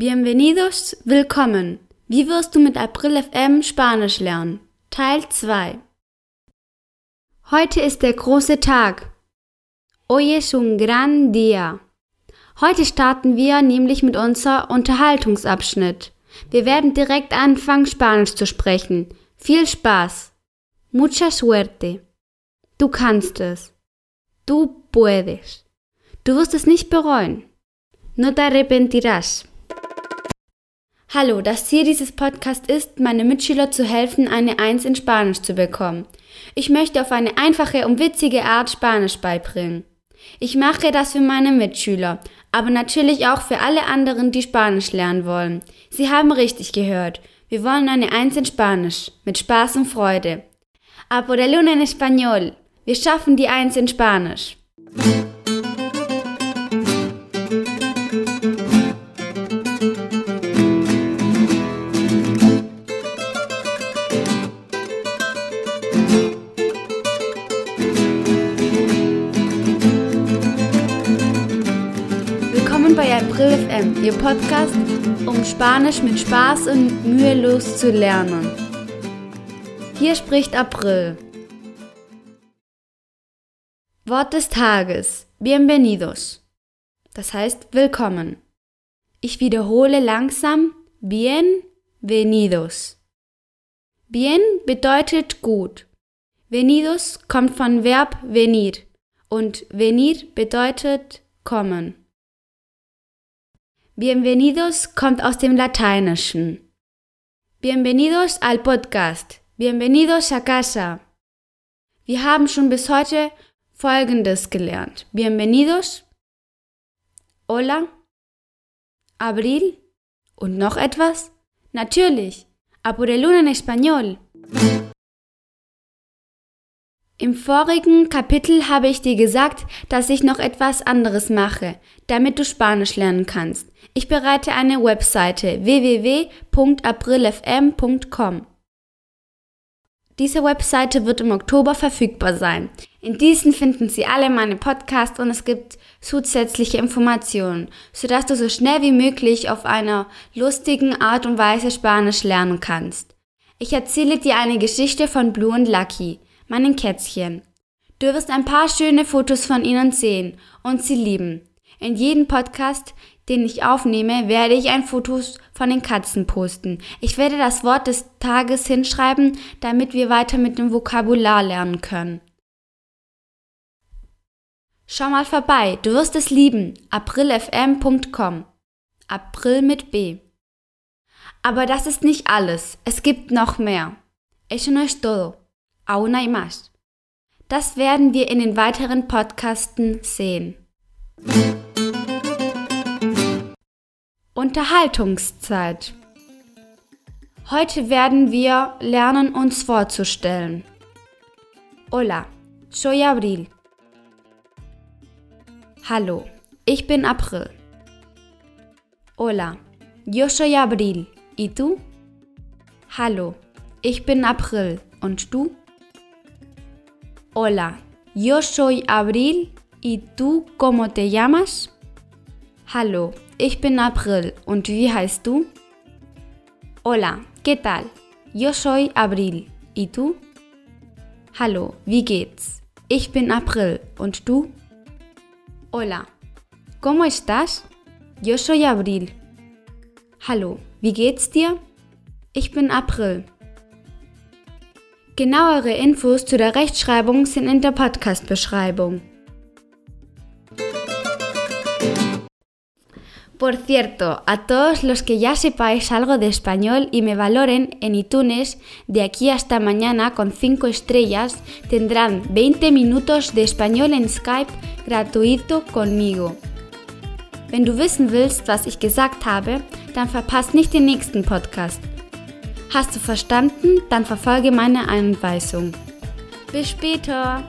Bienvenidos, willkommen. Wie wirst du mit April FM Spanisch lernen? Teil 2. Heute ist der große Tag. Hoy es un gran día. Heute starten wir nämlich mit unser Unterhaltungsabschnitt. Wir werden direkt anfangen, Spanisch zu sprechen. Viel Spaß. Mucha suerte. Du kannst es. Du puedes. Du wirst es nicht bereuen. No te arrepentirás. Hallo, das Ziel dieses Podcasts ist, meine Mitschüler zu helfen, eine Eins in Spanisch zu bekommen. Ich möchte auf eine einfache und witzige Art Spanisch beibringen. Ich mache das für meine Mitschüler, aber natürlich auch für alle anderen, die Spanisch lernen wollen. Sie haben richtig gehört. Wir wollen eine Eins in Spanisch, mit Spaß und Freude. A por el uno en español. Wir schaffen die Eins in Spanisch. Bei April FM, Ihr Podcast, um Spanisch mit Spaß und mühelos zu lernen. Hier spricht April. Wort des Tages. Bienvenidos. Das heißt willkommen. Ich wiederhole langsam bienvenidos. Bien bedeutet gut. Venidos kommt von Verb venir und venir bedeutet kommen. Bienvenidos kommt aus dem Lateinischen. Bienvenidos al podcast. Bienvenidos a casa. Wir haben schon bis heute Folgendes gelernt. Bienvenidos, hola, abril und noch etwas? Natürlich, a por el en español. Im vorigen Kapitel habe ich dir gesagt, dass ich noch etwas anderes mache, damit du Spanisch lernen kannst. Ich bereite eine Webseite www.aprilfm.com. Diese Webseite wird im Oktober verfügbar sein. In diesen finden Sie alle meine Podcasts und es gibt zusätzliche Informationen, sodass du so schnell wie möglich auf einer lustigen Art und Weise Spanisch lernen kannst. Ich erzähle dir eine Geschichte von Blue und Lucky meinen Kätzchen. Du wirst ein paar schöne Fotos von ihnen sehen und sie lieben. In jedem Podcast, den ich aufnehme, werde ich ein Foto von den Katzen posten. Ich werde das Wort des Tages hinschreiben, damit wir weiter mit dem Vokabular lernen können. Schau mal vorbei, du wirst es lieben. aprilfm.com. April mit B. Aber das ist nicht alles. Es gibt noch mehr. Eso no es todo. Aún hay. Das werden wir in den weiteren Podcasten sehen. Unterhaltungszeit. Heute werden wir lernen, uns vorzustellen. Hola, soy Abril. Hallo, ich bin April. Hola, yo soy Abril. ¿Y tú? Hallo, ich bin April. Und du? Hola, yo soy Abril y tú cómo te llamas? Hallo, ich bin April und wie heißt du? Hola, ¿qué tal? Yo soy Abril y tú? Hallo, wie geht's? Ich bin April und du? Hola, ¿cómo estás? Yo soy Abril. Hallo, wie geht's dir? Ich bin April. Genauere Infos zu der Rechtschreibung sind in der Podcast-Beschreibung. Por cierto, a todos los que ya sepáis algo de español y me valoren en iTunes, de aquí hasta mañana con 5 estrellas, tendrán 20 minutos de español en Skype gratuito conmigo. Wenn du wissen willst, was ich gesagt habe, dann verpasst nicht den nächsten Podcast. Hast du verstanden? Dann verfolge meine Anweisung. Bis später!